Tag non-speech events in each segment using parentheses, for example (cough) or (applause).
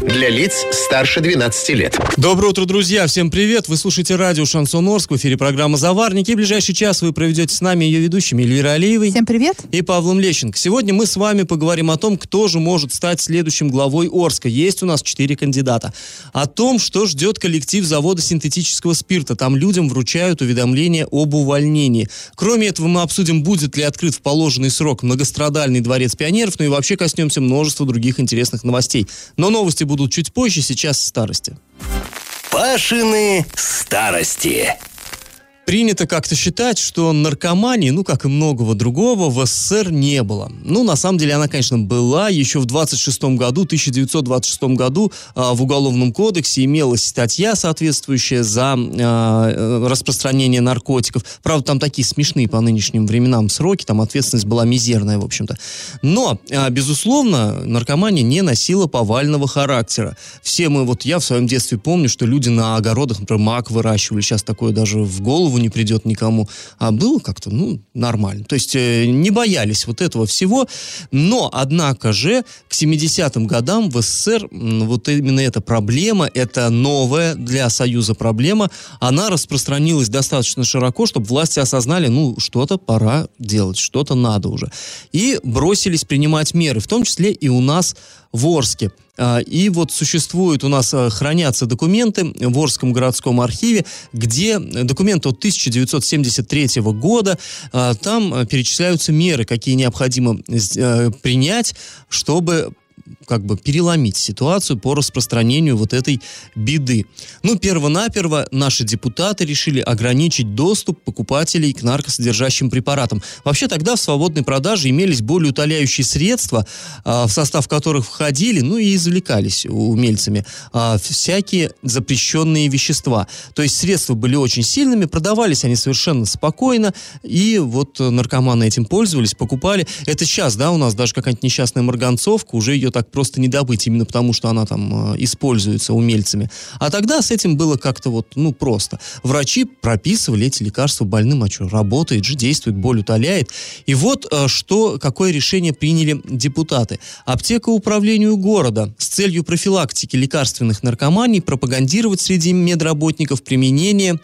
Для лиц старше 12 лет. Доброе утро, друзья! Всем привет! Вы слушаете радио «Шансон Орск». В эфире программа «Заварники». И в ближайший час вы проведете с нами ее ведущими Эльвира Алиевой. Всем привет! И Павлом Лещенко. Сегодня мы с вами поговорим о том, кто же может стать следующим главой Орска. Есть у нас четыре кандидата. О том, что ждет коллектив завода синтетического спирта. Там людям вручают уведомление об увольнении. Кроме этого, мы обсудим, будет ли открыт в положенный срок многострадальный дворец пионеров, ну и вообще коснемся множества других интересных новостей. Но новости будут чуть позже, сейчас старости. Пашины старости. Принято как-то считать, что наркомании, ну, как и многого другого, в СССР не было. Ну, на самом деле, она, конечно, была. Еще в 26 году, 1926 году э, в Уголовном кодексе имелась статья, соответствующая за э, распространение наркотиков. Правда, там такие смешные по нынешним временам сроки, там ответственность была мизерная, в общем-то. Но, э, безусловно, наркомания не носила повального характера. Все мы, вот я в своем детстве помню, что люди на огородах, например, мак выращивали. Сейчас такое даже в голову не придет никому. А было как-то, ну, нормально. То есть э, не боялись вот этого всего. Но, однако же, к 70-м годам в СССР вот именно эта проблема, это новая для Союза проблема, она распространилась достаточно широко, чтобы власти осознали, ну, что-то пора делать, что-то надо уже. И бросились принимать меры, в том числе и у нас в Орске. А, и вот существуют у нас, а, хранятся документы в Орском городском архиве, где документы от 1973 года, а, там перечисляются меры, какие необходимо принять, чтобы как бы переломить ситуацию по распространению вот этой беды. Ну, перво-наперво наши депутаты решили ограничить доступ покупателей к наркосодержащим препаратам. Вообще тогда в свободной продаже имелись более утоляющие средства, э, в состав которых входили, ну и извлекались умельцами, э, всякие запрещенные вещества. То есть средства были очень сильными, продавались они совершенно спокойно, и вот наркоманы этим пользовались, покупали. Это сейчас, да, у нас даже какая-нибудь несчастная марганцовка, уже ее так просто не добыть, именно потому что она там э, используется умельцами. А тогда с этим было как-то вот, ну, просто. Врачи прописывали эти лекарства больным, а что, работает же, действует, боль утоляет. И вот э, что, какое решение приняли депутаты. Аптека управлению города с целью профилактики лекарственных наркоманий пропагандировать среди медработников применение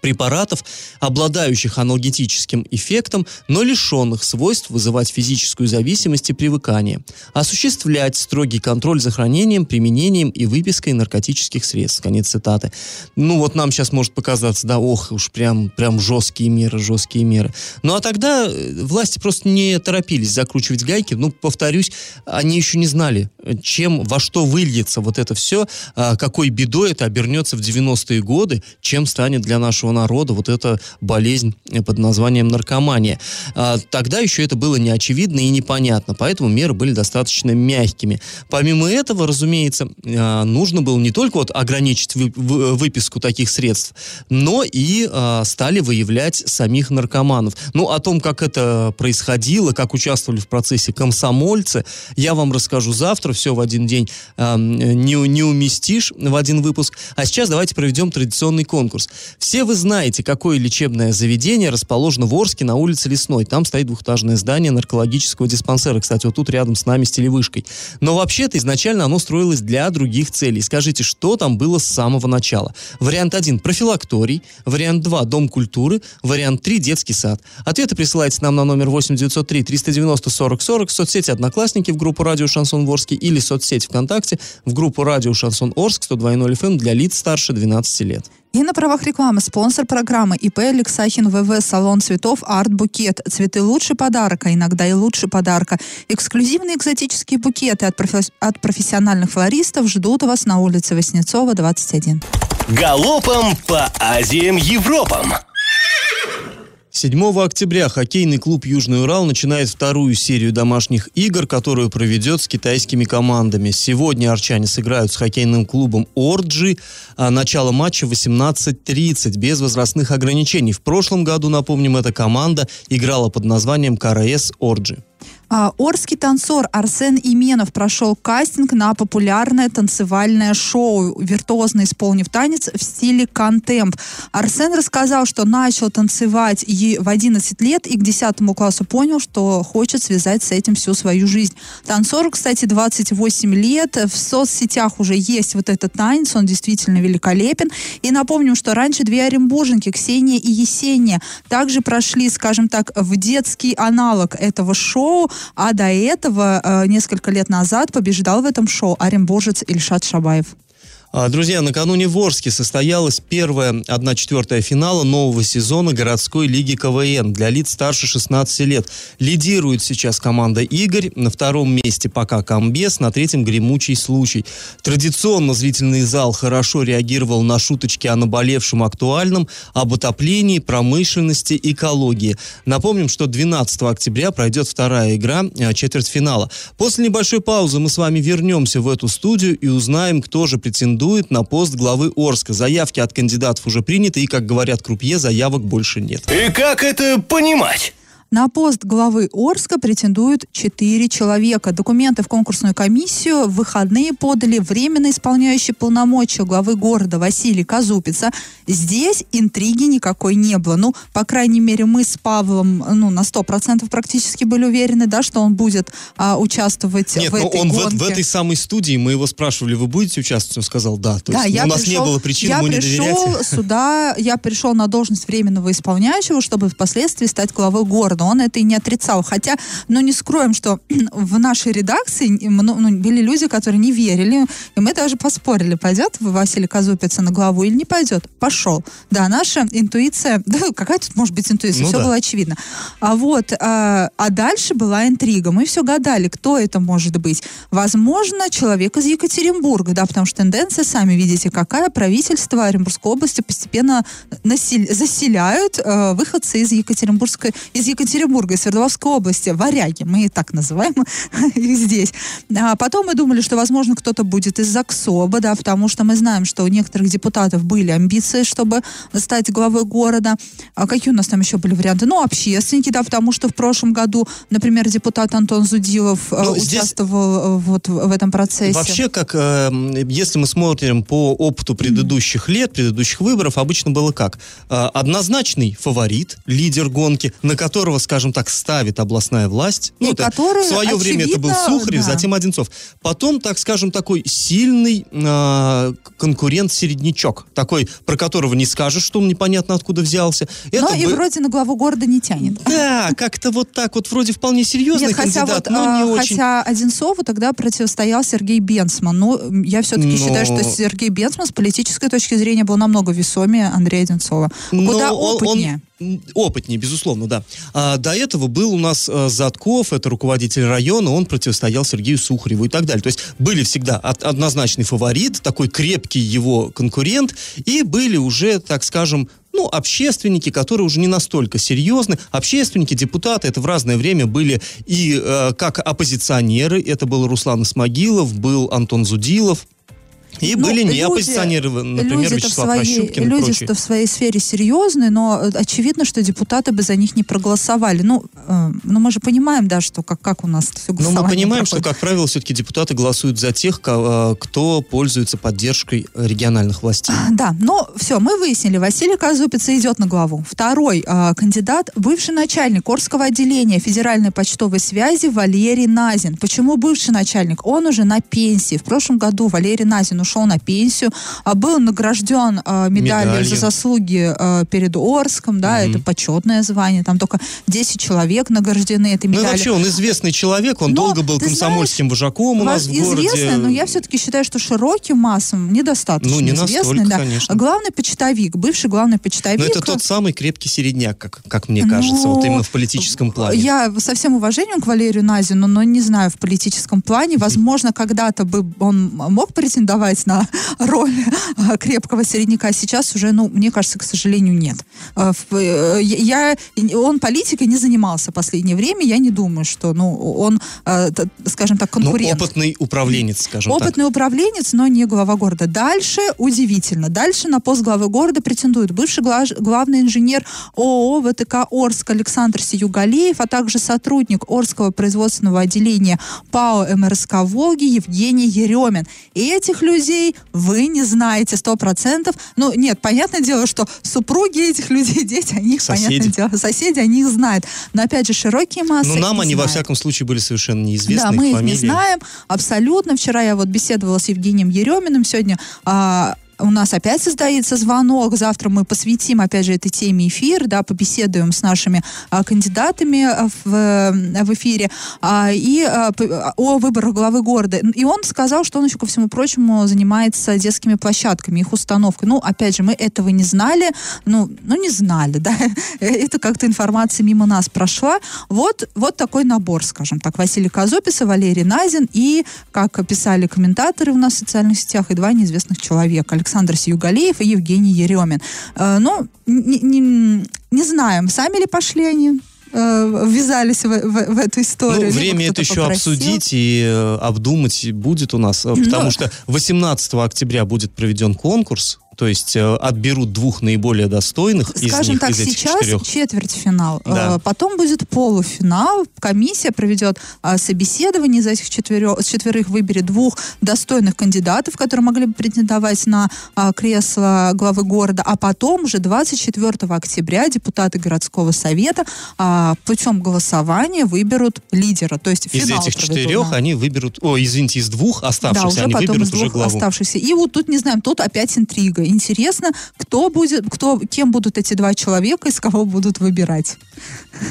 препаратов, обладающих аналгетическим эффектом, но лишенных свойств вызывать физическую зависимость и привыкание. Осуществлять строгий контроль за хранением, применением и выпиской наркотических средств. Конец цитаты. Ну вот нам сейчас может показаться, да, ох, уж прям, прям жесткие меры, жесткие меры. Ну а тогда э, власти просто не торопились закручивать гайки. Ну, повторюсь, они еще не знали, чем, во что выльется вот это все, а, какой бедой это обернется в 90-е годы, чем станет для нашего нашего народа вот эта болезнь под названием наркомания. А, тогда еще это было неочевидно и непонятно, поэтому меры были достаточно мягкими. Помимо этого, разумеется, а, нужно было не только вот ограничить выписку таких средств, но и а, стали выявлять самих наркоманов. Ну, о том, как это происходило, как участвовали в процессе комсомольцы, я вам расскажу завтра, все в один день не, не уместишь в один выпуск. А сейчас давайте проведем традиционный конкурс. Все вы знаете, какое лечебное заведение расположено в Орске на улице Лесной. Там стоит двухэтажное здание наркологического диспансера. Кстати, вот тут рядом с нами с телевышкой. Но вообще-то изначально оно строилось для других целей. Скажите, что там было с самого начала? Вариант 1 – профилакторий. Вариант 2 – дом культуры. Вариант 3 – детский сад. Ответы присылайте нам на номер 8903 390 40 40 в соцсети «Одноклассники» в группу «Радио Шансон Орске» или соцсеть ВКонтакте в группу «Радио Шансон Орск» 102.0 FM эм для лиц старше 12 лет. И на правах рекламы спонсор программы ИП Алексахин ВВ Салон цветов Арт Букет. Цветы лучше подарка, иногда и лучше подарка. Эксклюзивные экзотические букеты от, профи- от профессиональных флористов ждут вас на улице Воснецова, 21. Галопом по Азиям Европам! 7 октября хоккейный клуб «Южный Урал» начинает вторую серию домашних игр, которую проведет с китайскими командами. Сегодня арчане сыграют с хоккейным клубом «Орджи». А начало матча 18.30, без возрастных ограничений. В прошлом году, напомним, эта команда играла под названием «КРС Орджи». А, Орский танцор Арсен Именов прошел кастинг на популярное танцевальное шоу, виртуозно исполнив танец в стиле контемп. Арсен рассказал, что начал танцевать и в 11 лет и к 10 классу понял, что хочет связать с этим всю свою жизнь. Танцору, кстати, 28 лет. В соцсетях уже есть вот этот танец, он действительно великолепен. И напомним, что раньше две оренбурженки, Ксения и Есения, также прошли, скажем так, в детский аналог этого шоу. А до этого, э, несколько лет назад, побеждал в этом шоу оренбуржец Ильшат Шабаев. А, друзья, накануне в Орске состоялась первая 1-4 финала нового сезона городской лиги КВН для лиц старше 16 лет. Лидирует сейчас команда «Игорь», на втором месте пока «Комбес», на третьем «Гремучий случай». Традиционно зрительный зал хорошо реагировал на шуточки о наболевшем актуальном, об отоплении, промышленности, экологии. Напомним, что 12 октября пройдет вторая игра э, четвертьфинала. После небольшой паузы мы с вами вернемся в эту студию и узнаем, кто же претендует претендует на пост главы Орска. Заявки от кандидатов уже приняты, и, как говорят крупье, заявок больше нет. И как это понимать? На пост главы Орска претендуют четыре человека. Документы в конкурсную комиссию в выходные подали временно исполняющий полномочия главы города Василий Казупица. Здесь интриги никакой не было. Ну, по крайней мере, мы с Павлом ну, на сто процентов практически были уверены, да, что он будет а, участвовать Нет, в но этой он гонке. в, в этой самой студии, мы его спрашивали, вы будете участвовать? Он сказал, да. То Да, есть я у нас пришел- не было причин я ему не пришел доверять. сюда, я пришел на должность временного исполняющего, чтобы впоследствии стать главой города. Он это и не отрицал. Хотя, ну не скроем, что (clears throat) в нашей редакции ну, ну, были люди, которые не верили, и мы даже поспорили, пойдет Василий Казупица на главу или не пойдет. Пошел. Да, наша интуиция, (laughs) да, какая тут может быть интуиция, Ну все да. было очевидно. А вот, а, а дальше была интрига. Мы все гадали, кто это может быть. Возможно, человек из Екатеринбурга, да, потому что тенденция, сами видите, какая правительство Оренбургской области постепенно насел- заселяют э, выходцы из Екатеринбургской, из Екатеринбурга, из Свердловской области, варяги, мы и так называем (laughs) их здесь. А потом мы думали, что, возможно, кто-то будет из ЗАГСОБа, да, потому что мы знаем, что у некоторых депутатов были амбиции, чтобы стать главой города. А какие у нас там еще были варианты? Ну, общественники, да, потому что в прошлом году, например, депутат Антон Зудилов э, Ну, здесь- участвовал э, вот в этом процессе. Вообще, как э, если мы смотрим по опыту предыдущих лет, предыдущих выборов, обычно было как? Э, однозначный фаворит, лидер гонки, на которого, скажем так, ставит областная власть. И это который, в свое время это был очевидно, Сухарев, да. затем Одинцов. Потом, так скажем, такой сильный э, конкурент-середнячок, такой, про которого не скажешь, что он непонятно откуда взялся. Но Это и вроде на главу города не тянет. Да, как-то вот так вот, вроде вполне серьезный Нет, хотя кандидат, вот, но не а, очень. хотя Одинцову тогда противостоял Сергей Бенцман. Ну, м, я все-таки Но- считаю, что Сергей Бенцман с политической точки зрения был намного весомее Андрея Одинцова. Но Куда он- он- опытнее. безусловно, да. А, до этого был у нас а, Затков, это руководитель района, он противостоял Сергею Сухареву и так далее. То есть были всегда от- однозначный фаворит, такой крепкий его конкурент, и были уже, так скажем, ну, общественники, которые уже не настолько серьезны. Общественники, депутаты, это в разное время были и э, как оппозиционеры, это был Руслан Исмагилов, был Антон Зудилов, и Ну, были не люди- оппозиционеры, например, люди-то в Вячеслав своей, Прощупкин и прочие. люди-то в своей сфере серьезные, но э, очевидно, что депутаты бы за них не проголосовали. Ну, э, ну мы же понимаем, да, что как, как у нас все Но голосование Ну, мы понимаем, что, проходит. как правило, все-таки депутаты голосуют за тех, э, кто пользуется поддержкой региональных властей. Да, но все, мы выяснили, Василий Казупица идет на главу. Второй а, кандидат, бывший начальник Орского отделения Федеральной почтовой связи Валерий Назин. Почему бывший начальник? Он уже на пенсии. В прошлом году Валерий Назин ушел на пенсию, а, был награжден а, медалью Медалью. за заслуги а, перед Орском, да, это почетное звание, там только 10 человек награждены этой Ну медалью. вообще, он известный человек, он Но, долго был комсомольским вожаком у нас в городе. известный, но я все-таки считаю, что широким массам недостаточно Ну, не известный. настолько, да. конечно. Главный почтовик, бывший главный почтовик. Но это тот самый крепкий середняк, как, как мне кажется, вот Ну, именно в политическом плане. Я со всем уважением к Валерию Назину, но не знаю в политическом плане. Возможно, когда-то бы он мог претендовать претендовать на роль э, крепкого середняка. Сейчас уже, ну, мне кажется, к сожалению, нет. В- э, Я, он политикой не занимался в последнее время. Я не думаю, что, ну, он, т- скажем так, Ну, конкурент. опытный управленец, скажем так. Опытный управленец, но не глава города. Дальше удивительно. Дальше на пост главы города претендует бывший гла- главный инженер ООО ВТК Орск Александр Сиюгалеев, а также сотрудник Орского производственного отделения ПАО МРСК Волги Евгений Еремин. И этих людей вы не знаете сто процентов. Ну, нет, понятное дело, что супруги этих людей, (laughs) дети, они их, Соседи. понятное дело, соседи, они их знают. Но, опять же, широкие массы Но нам они, во знают. всяком случае, были совершенно неизвестны. Да, мы их фамилии. не знаем абсолютно. Вчера я вот беседовала с Евгением Ереминым. Сегодня а, у нас опять создается звонок. Завтра мы посвятим, опять же, этой теме эфир, да, побеседуем с нашими а, кандидатами а, в, э, в эфире а, и а, о выборах главы города. И он сказал, что он еще, ко всему прочему, занимается детскими площадками, их установкой. Ну, опять же, мы этого не знали. Ну, ну не знали, да. (laughs) Это как-то информация мимо нас прошла. Вот, вот такой набор, скажем так. Василий Казопис и Валерий Назин. И, как писали комментаторы у нас в социальных сетях, и два неизвестных человека. Александр Сиюгалеев и Евгений Еремин. Э, ну, не, не- не знаем, сами ли пошли они э, ввязались в, в- в эту историю. Ну, время это еще попросил. обсудить и э, обдумать будет у нас, потому Ну. что 18 октября будет проведен конкурс, то есть э, отберут двух наиболее достойных из Скажем них, так, из этих сейчас четырех. четвертьфинал. Да. Э, Потом будет полуфинал. Комиссия проведет а, собеседование из этих четверо- четверых, выберет двух достойных кандидатов, которые могли бы претендовать на а, кресло главы города. А потом уже 24 октября депутаты городского совета а, путем голосования выберут лидера. То есть Из этих четырех да. они выберут, о, извините, из двух Да, оставшихся уже они потом из выберут уже двух главу. оставшихся. И вот тут, не знаем, тут опять интрига. Интересно, кто будет, кто, кем будут эти два человека, из кого будут выбирать.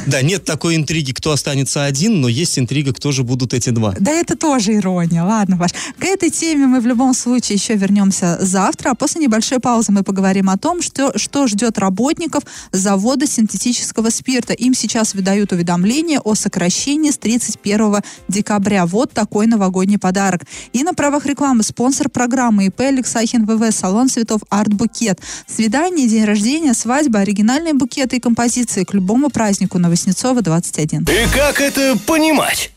Да, нет такой интриги, кто останется один, но есть интрига, кто же будут эти два. Да это тоже ирония. Ладно, Паш. К этой теме мы в любом случае еще вернемся завтра. А после небольшой паузы мы поговорим о том, что, что ждет работников завода синтетического спирта. Им сейчас выдают уведомление о сокращении с 31 декабря. Вот такой новогодний подарок. И на правах рекламы спонсор программы ИП Алексахин ВВ, салон цветов Арт Букет. Свидание, день рождения, свадьба, оригинальные букеты и композиции к любому празднику на Воснецова 21. И как это понимать?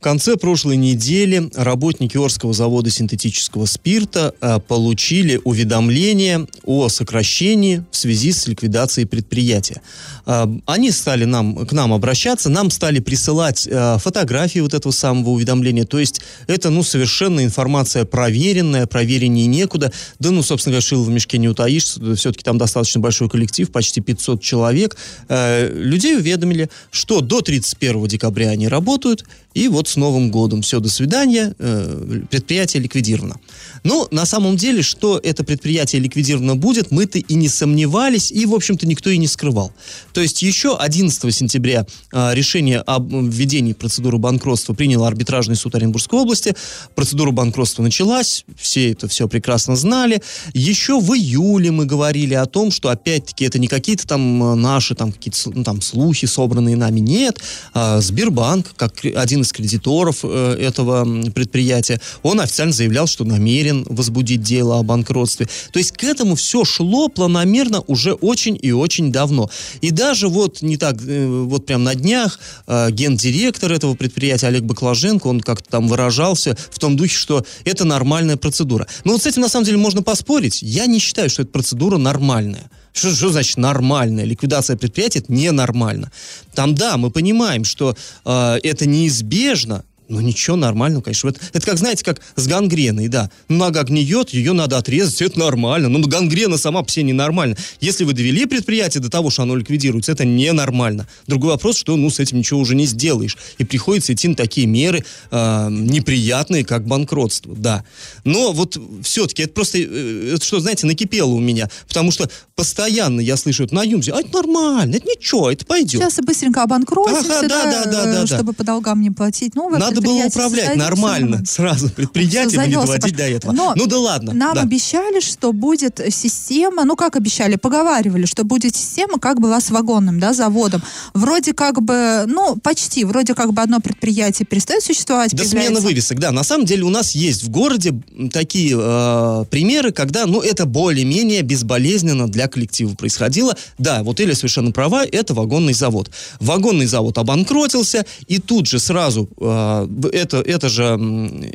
В конце прошлой недели работники Орского завода синтетического спирта э, получили уведомление о сокращении в связи с ликвидацией предприятия. Э, они стали нам, к нам обращаться, нам стали присылать э, фотографии вот этого самого уведомления. То есть это, ну, совершенно информация проверенная, провереннее некуда. Да, ну, собственно говоря, шило в мешке не утаишь. Все-таки там достаточно большой коллектив, почти 500 человек. Людей уведомили, что до 31 декабря они работают, и вот с Новым годом. Все, до свидания, э, предприятие ликвидировано. Но на самом деле, что это предприятие ликвидировано будет, мы-то и не сомневались, и, в общем-то, никто и не скрывал. То есть еще 11 сентября э, решение об введении процедуры банкротства принял арбитражный суд Оренбургской области. Процедура банкротства началась, все это все прекрасно знали. Еще в июле мы говорили о том, что, опять-таки, это не какие-то там э, наши там, какие-то ну, там слухи, собранные нами, нет. А Сбербанк, как один из кредиторов э, этого предприятия, он официально заявлял, что намерен возбудить дело о банкротстве. То есть к этому все шло планомерно уже очень и очень давно. И даже вот не так, э, вот прям на днях э, гендиректор этого предприятия Олег Баклаженко, он как-то там выражался в том духе, что это нормальная процедура. Но вот с этим на самом деле можно поспорить. Я не считаю, что эта процедура нормальная. Что, что значит нормальная? Ликвидация предприятия это ненормально. Там, да, мы понимаем, что э, это неизбежно, но ничего нормального, конечно. Это, это как, знаете, как с гангреной, да. Нога гниет, ее надо отрезать, это нормально. Но гангрена сама по себе ненормальна. Если вы довели предприятие до того, что оно ликвидируется, это ненормально. Другой вопрос, что ну с этим ничего уже не сделаешь. И приходится идти на такие меры э, неприятные, как банкротство, да. Но вот все-таки это просто, э, это что, знаете, накипело у меня. Потому что постоянно я слышу это на Юмзе. А это нормально, это ничего, это пойдет. Сейчас и быстренько обанкротимся, Ага, да, да, да, э, да, да. чтобы по долгам не платить. Ну, Надо надо было управлять нормально сразу предприятием не доводить до этого. Но ну да ладно. Нам да. обещали, что будет система, ну как обещали, поговаривали, что будет система, как была с вагонным, да, заводом. Вроде как бы, ну почти, вроде как бы одно предприятие перестает существовать. Появляется- смены вывесок, да. На самом деле у нас есть в городе такие э, примеры, когда, ну, это более-менее безболезненно для коллектива происходило. Да, вот Эля совершенно права, это вагонный завод. Вагонный завод обанкротился, и тут же сразу э, это, это же,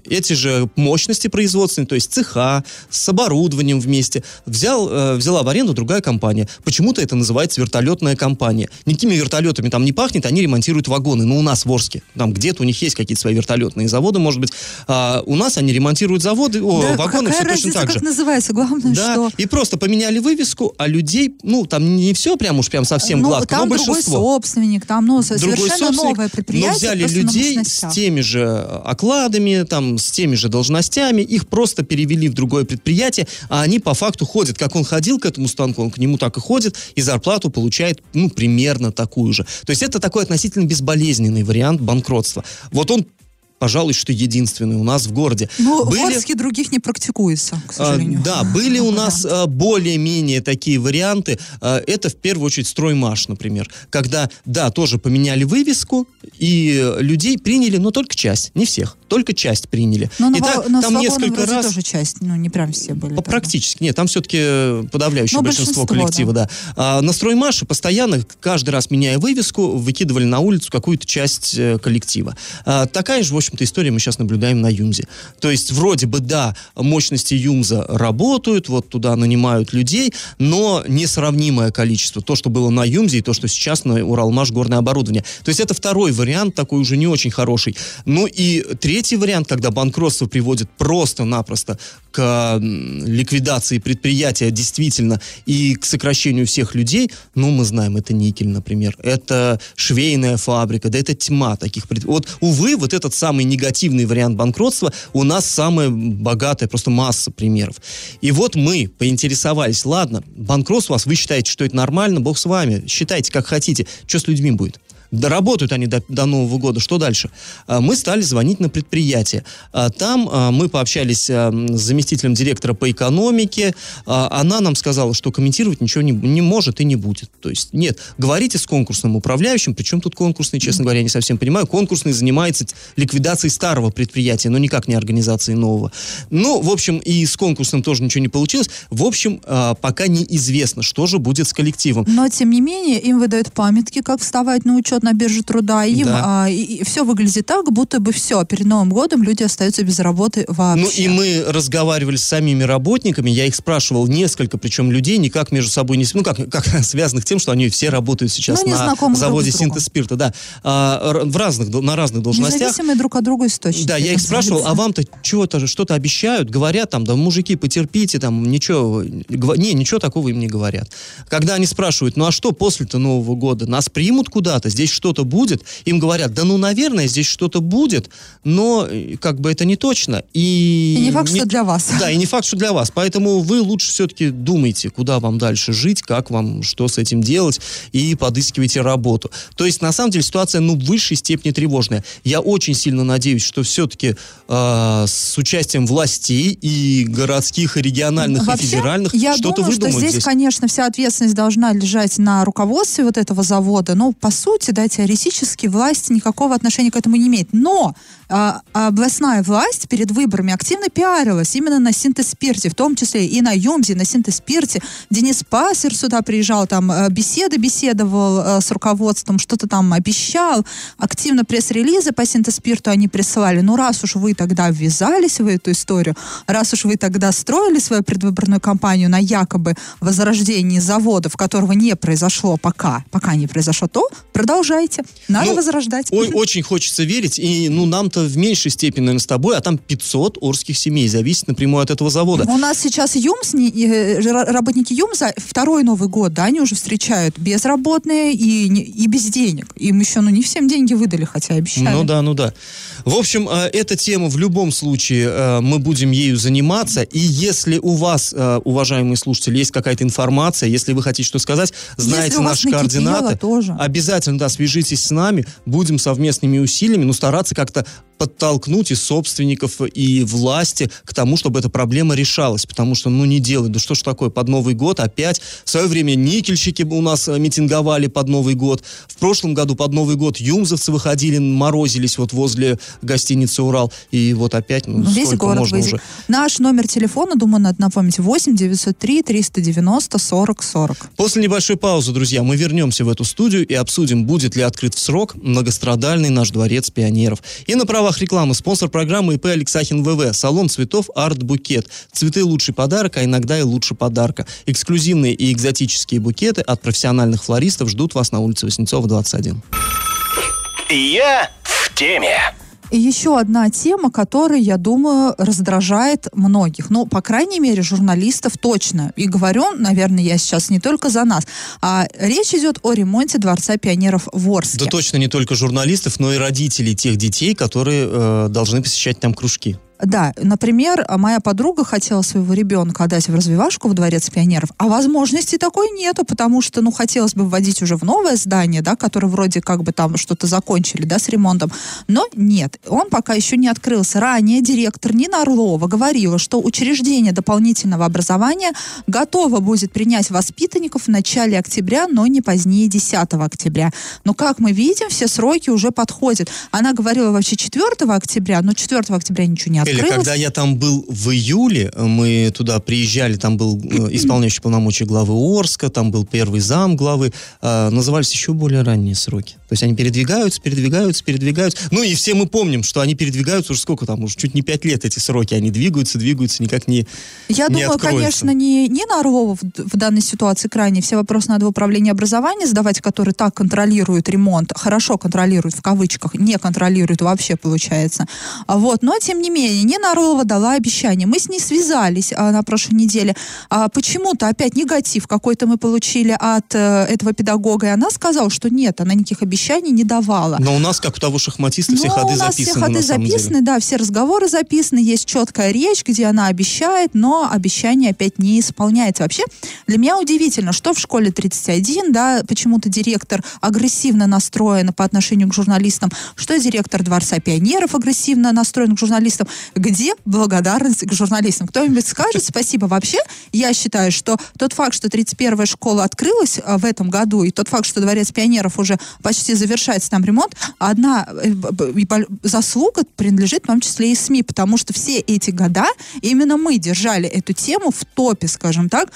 эти же мощности производственные, то есть цеха с оборудованием вместе, взял, э, взяла в аренду другая компания. Почему-то это называется вертолетная компания. Никакими вертолетами там не пахнет, они ремонтируют вагоны. Ну, у нас в Орске, там где-то у них есть какие-то свои вертолетные заводы, может быть. А у нас они ремонтируют заводы, о, Да, вагоны, какая все точно разница, так как же. называется, главное, Да, что... и просто поменяли вывеску, а людей, ну, там не все прям уж прям совсем ну, гладко, там но другой большинство. собственник, там, ну, Другой совершенно собственник, новое предприятие. но взяли людей с теми же окладами, там, с теми же должностями, их просто перевели в другое предприятие, а они по факту ходят. Как он ходил к этому станку, он к нему так и ходит, и зарплату получает, ну, примерно такую же. То есть это такой относительно безболезненный вариант банкротства. Вот он пожалуй, что единственный у нас в городе. Ну, Были- в Орске других не практикуется, к а, сожалению. Да, были у Ну, нас да. а, более-менее такие варианты. А, Это в первую очередь строймаш, например. Когда, да, тоже поменяли вывеску, и э, людей приняли, но только часть, не всех, только часть приняли. Но на, и во- так, но там несколько раз... тоже часть, ну, не прям все были. Тогда. Практически. Нет, там все-таки подавляющее Ну, большинство, большинство, коллектива, да. А, на строймаше постоянно, каждый раз меняя вывеску, выкидывали на улицу какую-то часть э, коллектива. А, такая же, в общем-то, история мы сейчас наблюдаем на ЮМЗе. То есть, вроде бы, да, мощности ЮМЗа работают, вот туда нанимают людей, но несравнимое количество. То, что было на ЮМЗе, и то, что сейчас на Уралмаш горное оборудование. То есть, это второй вариант, такой уже не очень хороший. Ну и третий вариант, когда банкротство приводит просто-напросто к ликвидации предприятия действительно и к сокращению всех людей, ну, мы знаем, это никель, например, это швейная фабрика, да это тьма таких предприятий. Вот, увы, вот этот самый негативный вариант банкротства у нас самая богатая, просто масса примеров. И вот мы поинтересовались, ладно, банкротство у вас, вы считаете, что это нормально, бог с вами, считайте как хотите, что с людьми будет? Доработают они до, до Нового года, что дальше? А, Мы стали звонить на предприятие. А, Там а, мы пообщались с заместителем директора по экономике. Она нам сказала, что комментировать ничего не, не может и не будет. То есть нет, говорите с конкурсным управляющим, причем тут конкурсный, честно говоря, я не совсем понимаю. Конкурсный занимается ликвидацией старого предприятия, но никак не организацией нового. Ну, в общем, и с конкурсным тоже ничего не получилось. В общем, пока неизвестно, что же будет с коллективом. Но, тем не менее, им выдают памятки, как вставать на учет на бирже труда. Им Да. все выглядит так, будто бы все. Перед Новым годом люди остаются без работы вообще. Ну и мы разговаривали с самими работниками, я их спрашивал несколько, причем людей никак между собой не... Ну как, как (laughs) связанных тем, что они все работают сейчас Ну, на друг заводе с другом. синтез спирта, да. А, в разных, на разных должностях. Независимые друг от друга источники. Да, я их спрашивал, а вам-то чего-то, что-то обещают, говорят там, да, мужики, потерпите, там, ничего, не, ничего такого им не говорят. Когда они спрашивают, ну а что после-то Нового года, нас примут куда-то, здесь что-то будет, им говорят, да ну, наверное, здесь что-то будет, но э, как бы это не точно. И, И не факт, что для вас. Да, и не факт, что для вас. Поэтому вы лучше все-таки думайте, куда вам дальше жить, как вам, что с этим делать, и подыскивайте работу. То есть, на самом деле, ситуация, ну, в высшей степени тревожная. Я очень сильно надеюсь, что все-таки с участием властей и городских, и региональных, и Вообще, федеральных я что-то думаю, что здесь, здесь. конечно, вся ответственность должна лежать на руководстве вот этого завода. Но, по сути, да, теоретически власть никакого отношения к этому не имеет. Но а, областная власть перед выборами активно пиарилась именно на синтез-спирте, в том числе и на Юмзе, на синтез-спирте. Денис Пассер сюда приезжал, там э, беседы беседовал э, с руководством, что-то там обещал. Активно пресс-релизы по синтез-спирту они присылали. Ну, раз уж вы тогда ввязались в эту историю, раз уж вы тогда строили свою предвыборную кампанию на якобы возрождении заводов, которого не произошло пока, пока не произошло, то продолжайте. Надо Ну, возрождать. Ой, очень хочется верить, и ну нам-то в меньшей степени, наверное, с тобой, а там 500 орских семей зависит напрямую от этого завода. У нас сейчас ЮМС, э, ра- работники ЮМСа, второй Новый год, да, они уже встречают безработные и, и без денег. Им еще, ну, не всем деньги выдали, хотя обещали. Ну да, ну да. В общем, э, эта тема в любом случае э, мы будем ею заниматься. И если у вас, э, уважаемые слушатели, есть какая-то информация, если вы хотите что сказать, знаете наши координаты, тоже. обязательно да, свяжитесь с нами, будем совместными усилиями, ну, стараться как-то подтолкнуть и собственников, и власти к тому, чтобы эта проблема решалась. Потому что, ну, не делать. Да что ж такое, под Новый год опять. В свое время никельщики у нас митинговали под Новый год. В прошлом году под Новый год юмзовцы выходили, морозились вот возле гостиницы «Урал». И вот опять, ну, Весь сколько город можно выйдет. уже. Наш номер телефона, думаю, надо напомнить, 8 903 390 40 40. После небольшой паузы, друзья, мы вернемся в эту студию и обсудим, будет ли открыт в срок многострадальный наш дворец пионеров. И на правах рекламы спонсор программы ИП Алексахин ВВ. Салон цветов Арт Букет. Цветы лучший подарок, а иногда и лучше подарка. Эксклюзивные и экзотические букеты от профессиональных флористов ждут вас на улице Васнецова, 21. Я в теме. И еще одна тема, которая, я думаю, раздражает многих. Ну, по крайней мере, журналистов точно. И говорю, наверное, я сейчас не только за нас. А речь идет о ремонте Дворца пионеров в Орске. Да точно не только журналистов, но и родителей тех детей, которые э, должны посещать там кружки. Да, например, моя подруга хотела своего ребенка отдать в развивашку в Дворец пионеров, а возможности такой нету, потому что, ну, хотелось бы вводить уже в новое здание, да, которое вроде как бы там что-то закончили, да, с ремонтом, но нет, он пока еще не открылся. Ранее директор Нина Орлова говорила, что учреждение дополнительного образования готово будет принять воспитанников в начале октября, но не позднее 10 октября. Но, как мы видим, все сроки уже подходят. Она говорила вообще 4 октября, но 4 октября ничего не Или открылось. когда я там был в июле, мы туда приезжали, там был э, (clears throat) исполняющий полномочия главы Орска, там был первый зам главы, э, назывались еще более ранние сроки. То есть они передвигаются, передвигаются, передвигаются. Ну и все мы помним, что они передвигаются уже сколько там, уже чуть не пять лет эти сроки, они двигаются, двигаются, никак не Я не думаю, откроется. конечно, не, не на Орлова в, в данной ситуации крайне. Все вопросы надо в управлении образования задавать, который так контролирует ремонт, хорошо контролирует в кавычках, не контролирует вообще, получается. А Вот. Но, тем не менее, Нина Орлова дала обещание. Мы с ней связались а, на прошлой неделе. А, почему-то опять негатив какой-то мы получили от э, этого педагога, и она сказала, что нет, она никаких обещаний не давала. Но у нас, как у того шахматиста, все Ну, ходы у нас записаны все ходы записаны, деле. да, все разговоры записаны, есть четкая речь, где она обещает, но обещание опять не исполняется. Вообще, для меня удивительно, что в школе 31, да, почему-то директор агрессивно настроен по отношению к журналистам, что директор Дворца пионеров агрессивно настроен к журналистам. Где благодарность к журналистам? Кто-нибудь скажет спасибо? Вообще, я считаю, что тот факт, что 31-я школа открылась а, в этом году, и тот факт, что Дворец пионеров уже почти завершается там ремонт, одна э, заслуга принадлежит в том числе и СМИ, потому что все эти года именно мы держали эту тему в топе, скажем так,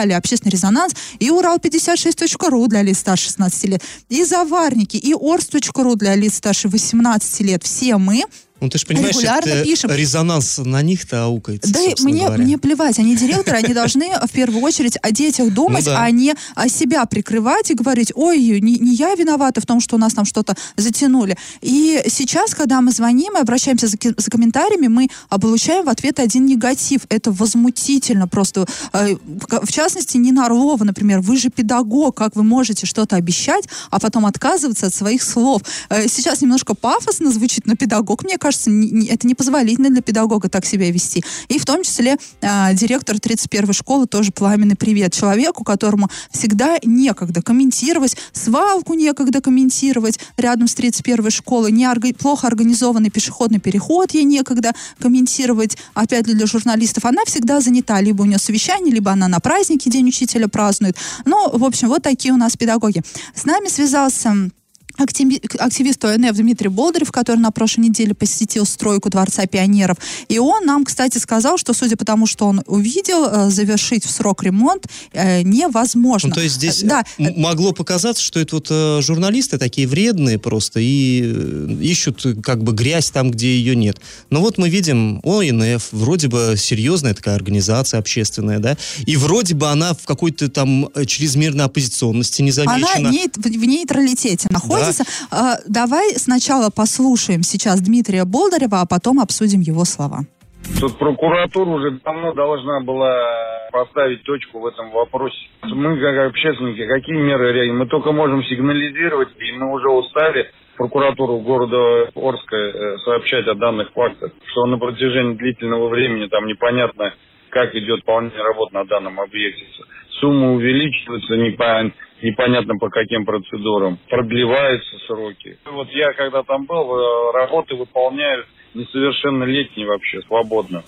создавали общественный резонанс, и Урал56.ру для лиц старше 16 лет, и Заварники, и Орс.ру для лиц старше 18 лет. Все мы Ну, ты же понимаешь, Регулярно это пишем. резонанс на них-то аукается, Да мне, говоря. мне плевать, они директоры, они должны (laughs) в первую очередь о детях думать, Ну да. а не о себя прикрывать и говорить, ой, не, не я виновата в том, что у нас там что-то затянули. И сейчас, когда мы звоним и обращаемся за, за комментариями, мы получаем в ответ один негатив. Это возмутительно просто. Э, В в частности, Нина Орлова, например, вы же педагог, как вы можете что-то обещать, а потом отказываться от своих слов. Э, Сейчас немножко пафосно звучит, но педагог, мне кажется, не- не- это непозволительно для педагога так себя вести. И в том числе а, директор 31-й школы тоже пламенный привет человеку, которому всегда некогда комментировать, свалку некогда комментировать рядом с 31-й школой, не орга- плохо организованный пешеходный переход ей некогда комментировать, опять для журналистов. Она всегда занята, либо у нее совещание, либо она на празднике День учителя празднует. Ну, в общем, вот такие у нас педагоги. С нами связался активист ОНФ Дмитрий Болдырев, который на прошлой неделе посетил стройку Дворца пионеров. И он нам, кстати, сказал, что, судя по тому, что он увидел, э, завершить в срок ремонт э, невозможно. Ну, то есть здесь Э, Да, могло показаться, что это вот журналисты такие вредные просто и ищут как бы грязь там, где ее нет. Но вот мы видим ОНФ, вроде бы серьезная такая организация общественная, да, и вроде бы она в какой-то там чрезмерной оппозиционности не замечена. Она в нейтралитете находится. Э, давай сначала послушаем сейчас Дмитрия Болдырева, а потом обсудим его слова. Тут прокуратура уже давно должна была поставить точку в этом вопросе. Мы, как общественники, какие меры реагируем? Мы только можем сигнализировать, и мы уже устали прокуратуру города Орска э, сообщать о данных фактах, что на протяжении длительного времени там непонятно, как идет выполнение работ на данном объекте. Суммы увеличиваются непонятно непонятно по каким процедурам, продлеваются сроки. Вот я когда там был, э, работы выполняют несовершеннолетние вообще, свободно.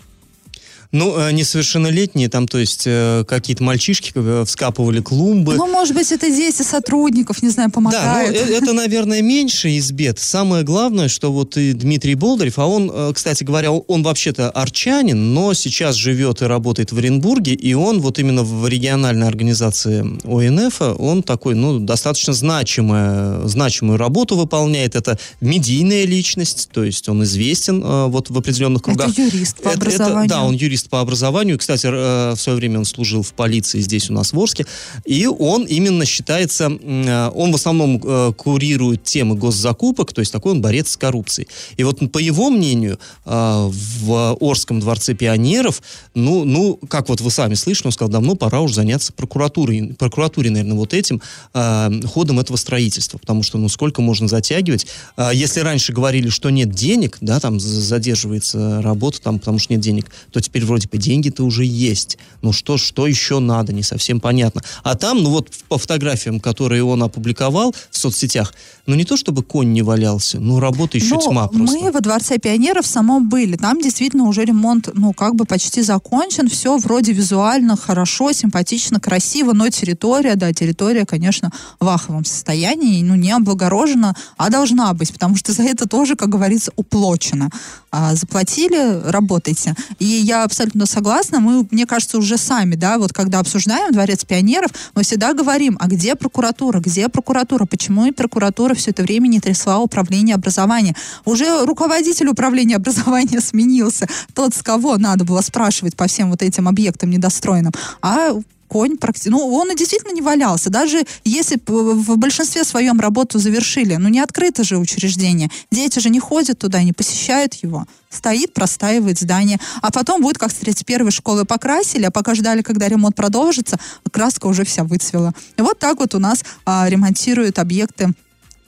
Ну, э, несовершеннолетние, там, то есть, э, какие-то мальчишки э, вскапывали клумбы. Ну, может быть, это дети сотрудников, не знаю, помогают. Да, ну, это, наверное, меньше из бед. Самое главное, что вот и Дмитрий Болдырев, а он, кстати говоря, он вообще-то арчанин, но сейчас живет и работает в Оренбурге, и он вот именно в региональной организации ОНФ, он такой, ну, достаточно значимая, значимую работу выполняет. Это медийная личность, то есть он известен вот в определенных кругах. Это юрист по это, образованию. Это, да, он юрист юрист по образованию. Кстати, э, в свое время он служил в полиции здесь у нас в Орске. И он именно считается, э, он в основном э, курирует темы госзакупок, то есть такой он борец с коррупцией. И вот по его мнению, в Орском дворце пионеров, ну, ну, как вот вы сами слышали, он сказал, давно пора уже заняться прокуратурой, прокуратуре, наверное, вот этим ходом этого строительства, потому что, ну, сколько можно затягивать. Если раньше говорили, что нет денег, да, там задерживается работа, там, потому что нет денег, то теперь вроде бы деньги-то уже есть. Ну что, что еще надо, не совсем понятно. А там, ну вот по фотографиям, которые он опубликовал в соцсетях, ну не то чтобы конь не валялся, ну работа еще ну, тьма просто. Мы во Дворце пионеров самом были. Там действительно уже ремонт, ну как бы почти закончен. Все вроде визуально хорошо, симпатично, красиво, но территория, да, территория, конечно, в аховом состоянии, ну не облагорожена, а должна быть, потому что за это тоже, как говорится, уплочено. А, заплатили, работайте. И я абсолютно согласна. Мы, мне кажется, уже сами, да, вот когда обсуждаем Дворец пионеров, мы всегда говорим, а где прокуратура, где прокуратура, почему и прокуратура все это время не трясла управление образования. Уже руководитель управления образования сменился, тот, с кого надо было спрашивать по всем вот этим объектам недостроенным. А конь практически... Ну, он и действительно не валялся. Даже если в большинстве своем работу завершили, ну, не открыто же учреждение. Дети же не ходят туда, не посещают его. Стоит, простаивает здание. А потом будет, как с 31 школы покрасили, а пока ждали, когда ремонт продолжится, краска уже вся выцвела. И вот так вот у нас а, ремонтируют объекты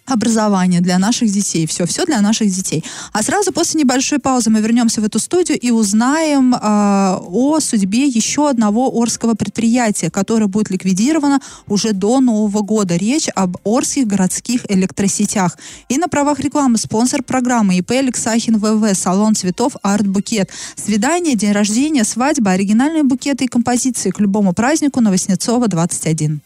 образование для наших детей. Все, все для наших детей. А сразу после небольшой паузы мы вернемся в эту студию и узнаем э, о судьбе еще одного Орского предприятия, которое будет ликвидировано уже до Нового года. Речь об Орских городских электросетях. И на правах рекламы спонсор программы ИП Алексахин ВВ, салон цветов Арт Букет. Свидание, день рождения, свадьба, оригинальные букеты и композиции к любому празднику Новоснецова 21.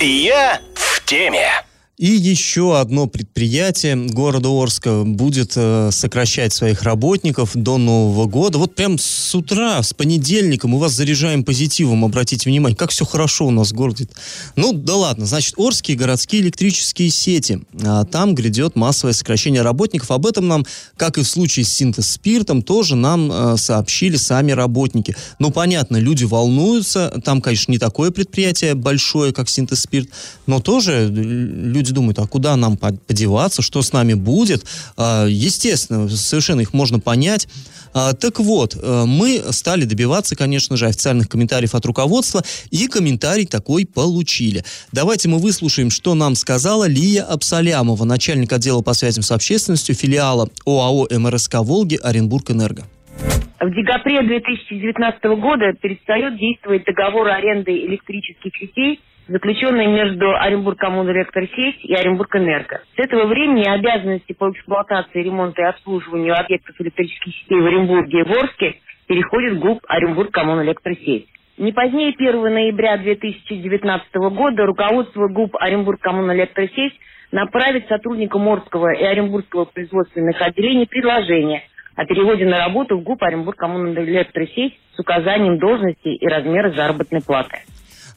Я в теме. И еще одно предприятие города Орска будет э, сокращать своих работников до Нового года. Вот прям с утра, с понедельника мы вас заряжаем позитивом, обратите внимание, как все хорошо у нас в городе. Ну, да ладно, значит, Орские городские электрические сети. А там грядет массовое сокращение работников. Об этом нам, как и в случае с синтез спиртом, тоже нам э, сообщили сами работники. Ну, понятно, люди волнуются. Там, конечно, не такое предприятие большое, как синтез спирт, но тоже люди люди думают, а куда нам подеваться, что с нами будет. А, естественно, совершенно их можно понять. А, так вот, э, мы стали добиваться, конечно же, официальных комментариев от руководства, и комментарий такой получили. Давайте мы выслушаем, что нам сказала Лия Абсалямова, начальник отдела по связям с общественностью филиала ОАО МРСК «Волги» Оренбург-Энерго. В декабре 2019 года перестает действовать договор аренды электрических сетей заключенный между Оренбург Коммуnélectrосеть и Оренбург Энерго. С этого времени обязанности по эксплуатации, ремонту и обслуживанию объектов электрических сетей в Оренбурге и Ворске переходит в ГУП Оренбург Коммуnélectrосеть. Не позднее 1 ноября 2019 года руководство ГУП Оренбург Коммуnélectrосеть направит сотрудникам Орского и Оренбургского производственных отделений предложение о переводе на работу в ГУП Оренбург Коммуnélectrосеть с указанием должности и размера заработной платы.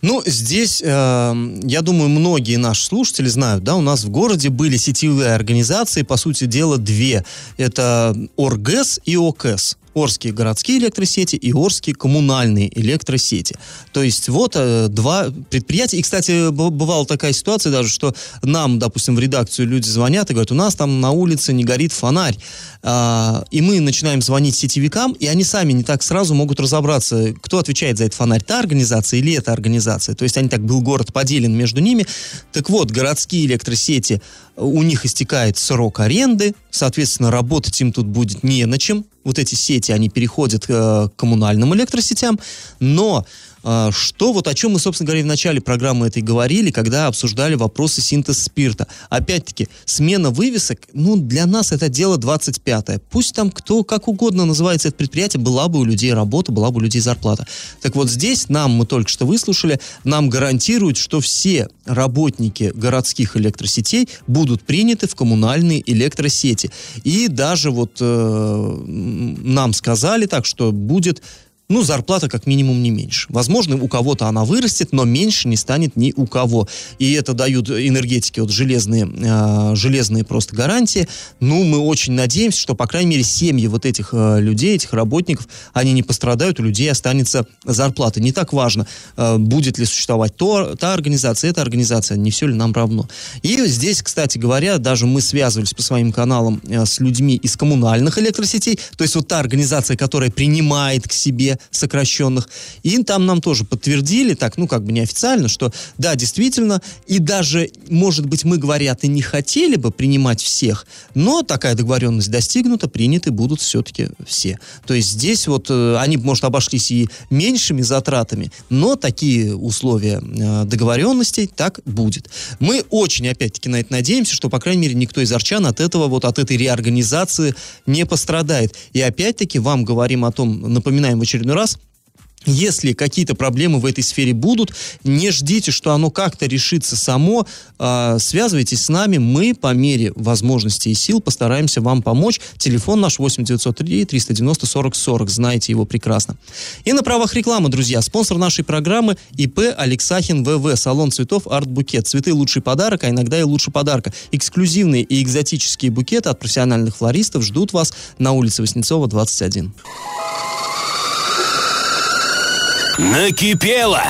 Ну, здесь, э, я думаю, многие наши слушатели знают, да, у нас в городе были сетевые организации, по сути дела, две. Это ОРГЭС и ОКЭС. Орские городские электросети и Орские коммунальные электросети. То есть вот э, два предприятия. И, кстати, бывала такая ситуация даже, что нам, допустим, в редакцию люди звонят и говорят, у нас там на улице не горит фонарь. А, и мы начинаем звонить сетевикам, и они сами не так сразу могут разобраться, кто отвечает за этот фонарь, та организация или эта организация. То есть они так, был город поделен между ними. Так вот, городские электросети у них истекает срок аренды, соответственно, работать им тут будет не на чем. Вот эти сети, они переходят э, к коммунальным электросетям, но что вот о чем мы, собственно говоря, в начале программы этой говорили, когда обсуждали вопросы синтез спирта. Опять-таки, смена вывесок, ну, для нас это дело 25-е. Пусть там кто как угодно называется это предприятие, была бы у людей работа, была бы у людей зарплата. Так вот здесь нам, мы только что выслушали, нам гарантируют, что все работники городских электросетей будут приняты в коммунальные электросети. И даже вот э, нам сказали так, что будет ну, зарплата как минимум не меньше. Возможно, у кого-то она вырастет, но меньше не станет ни у кого. И это дают энергетики, вот железные, э, железные просто гарантии. Ну, мы очень надеемся, что, по крайней мере, семьи вот этих э, людей, этих работников, они не пострадают, у людей останется зарплата. Не так важно, э, будет ли существовать то, та организация, эта организация, не все ли нам равно. И здесь, кстати говоря, даже мы связывались по своим каналам э, с людьми из коммунальных электросетей, то есть вот та организация, которая принимает к себе сокращенных. И там нам тоже подтвердили, так, ну, как бы неофициально, что да, действительно, и даже, может быть, мы, говорят, и не хотели бы принимать всех, но такая договоренность достигнута, приняты будут все-таки все. То есть здесь вот э, они, может, обошлись и меньшими затратами, но такие условия э, договоренностей так будет. Мы очень, опять-таки, на это надеемся, что, по крайней мере, никто из арчан от этого, вот от этой реорганизации не пострадает. И опять-таки вам говорим о том, напоминаем в очередной очередной раз, если какие-то проблемы в этой сфере будут, не ждите, что оно как-то решится само. Э, связывайтесь с нами, мы по мере возможностей и сил постараемся вам помочь. Телефон наш 8903 390 40 40, знаете его прекрасно. И на правах рекламы, друзья, спонсор нашей программы ИП Алексахин ВВ, салон цветов Арт Букет. Цветы лучший подарок, а иногда и лучше подарка. Эксклюзивные и экзотические букеты от профессиональных флористов ждут вас на улице Васнецова, 21. Накипело!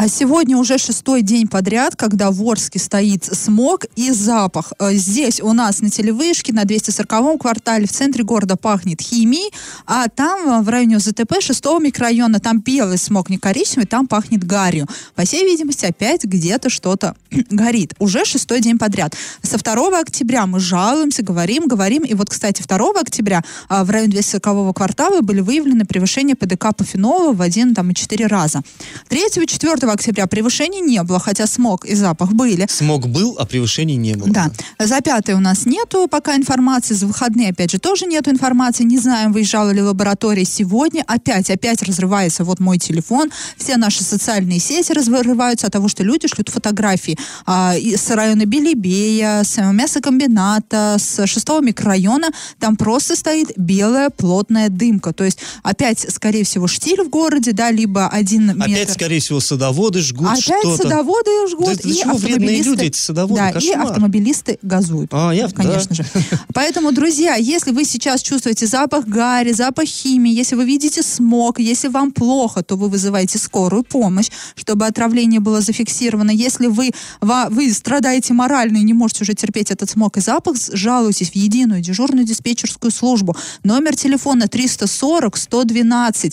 А сегодня уже шестой день подряд, когда в Орске стоит смог и запах. Э, здесь у нас на телевышке на 240-м квартале в центре города пахнет химией, а там э, в районе ЗТП 6 микрорайона, там белый смог, не коричневый, там пахнет гарью. По всей видимости, опять где-то что-то (clears throat) горит. Уже шестой день подряд. Со 2 октября мы жалуемся, говорим, говорим. И вот, кстати, 2 октября а, в районе 240 квартала были выявлены превышения ПДК по фенолу в один там, и четыре раза. 3 и 4 октября превышений не было, хотя смог и запах были. Смог был, а превышений не было. Да. За пятый у нас нету пока информации, за выходные, опять же, тоже нету информации. Не знаем, выезжала ли лаборатория сегодня. Опять, опять разрывается вот мой телефон. Все наши социальные сети разрываются от того, что люди шлют фотографии а, с района Белебея, с мясокомбината, с шестого микрорайона. Там просто стоит белая плотная дымка. То есть опять, скорее всего, штиль в городе, да, либо один метр. Опять, скорее всего, садовод садоводы жгут Опять что-то. садоводы жгут. Да, для и чего вредные люди, эти садоводы? Да, Кошмар. и автомобилисты газуют. А, я, конечно да. же. (laughs) Поэтому, друзья, если вы сейчас чувствуете запах гари, запах химии, если вы видите смог, если вам плохо, то вы вызываете скорую помощь, чтобы отравление было зафиксировано. Если вы, вы страдаете морально и не можете уже терпеть этот смог и запах, жалуйтесь в единую дежурную диспетчерскую службу. Номер телефона 340 112.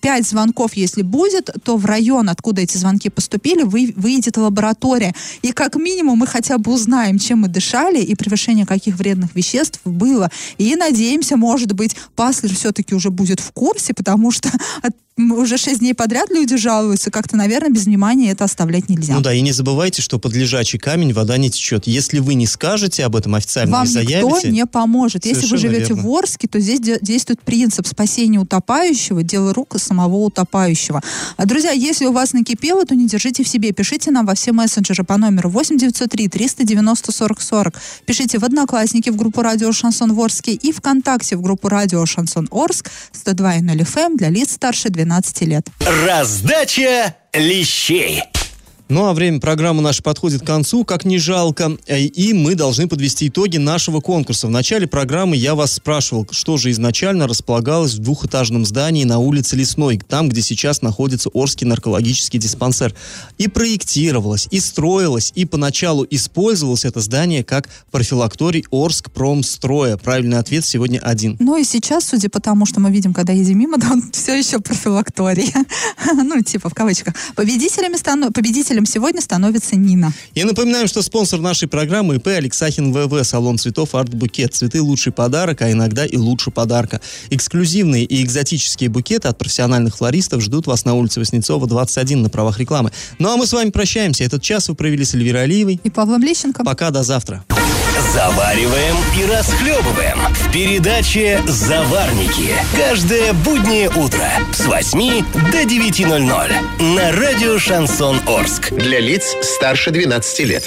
Пять звонков, если будет, то в район, откуда откуда эти звонки поступили, вы, выйдет лаборатория. И как минимум мы хотя бы узнаем, чем мы дышали и превышение каких вредных веществ было. И надеемся, может быть, Паслер все-таки уже будет в курсе, потому что (laughs) от уже шесть дней подряд люди жалуются, как-то, наверное, без внимания это оставлять нельзя. Ну да, и не забывайте, что под лежачий камень вода не течет. Если вы не скажете об этом официально, Вам не заявите... никто не поможет. Если вы живете верно. в Орске, то здесь действует принцип спасения утопающего, дело рук самого утопающего. А, друзья, если у вас накипело, то не держите в себе. Пишите нам во все мессенджеры по номеру 8903 390 40 40. Пишите в Одноклассники в группу Радио Шансон в Орске и ВКонтакте в группу Радио Шансон Орск 102.0 FM эм для лиц старше 12 12 лет. Раздача лещей. Ну а время программы нашей подходит к концу, как ни жалко, э, и мы должны подвести итоги нашего конкурса. В начале программы я вас спрашивал, что же изначально располагалось в двухэтажном здании на улице Лесной, там, где сейчас находится Орский наркологический диспансер. И проектировалось, и строилось, и поначалу использовалось это здание как профилакторий Орск Промстроя. Правильный ответ сегодня один. Ну и сейчас, судя по тому, что мы видим, когда едем мимо, (laughs) то он все еще профилакторий. (laughs) ну, типа в кавычках. Победителями станут, победителями победителем сегодня становится Нина. И напоминаем, что спонсор нашей программы ИП Алексахин ВВ, салон цветов Арт Букет. Цветы лучший подарок, а иногда и лучше подарка. Эксклюзивные и экзотические букеты от профессиональных флористов ждут вас на улице Васнецова, 21 на правах рекламы. Ну а мы с вами прощаемся. Этот час вы провели с Эльвирой Алиевой. И Павлом Лещенко. Пока, до завтра. Завариваем и расхлебываем в передаче «Заварники». Каждое буднее утро с 8 до 9.00 на радио «Шансон Орск». Для лиц старше 12 лет.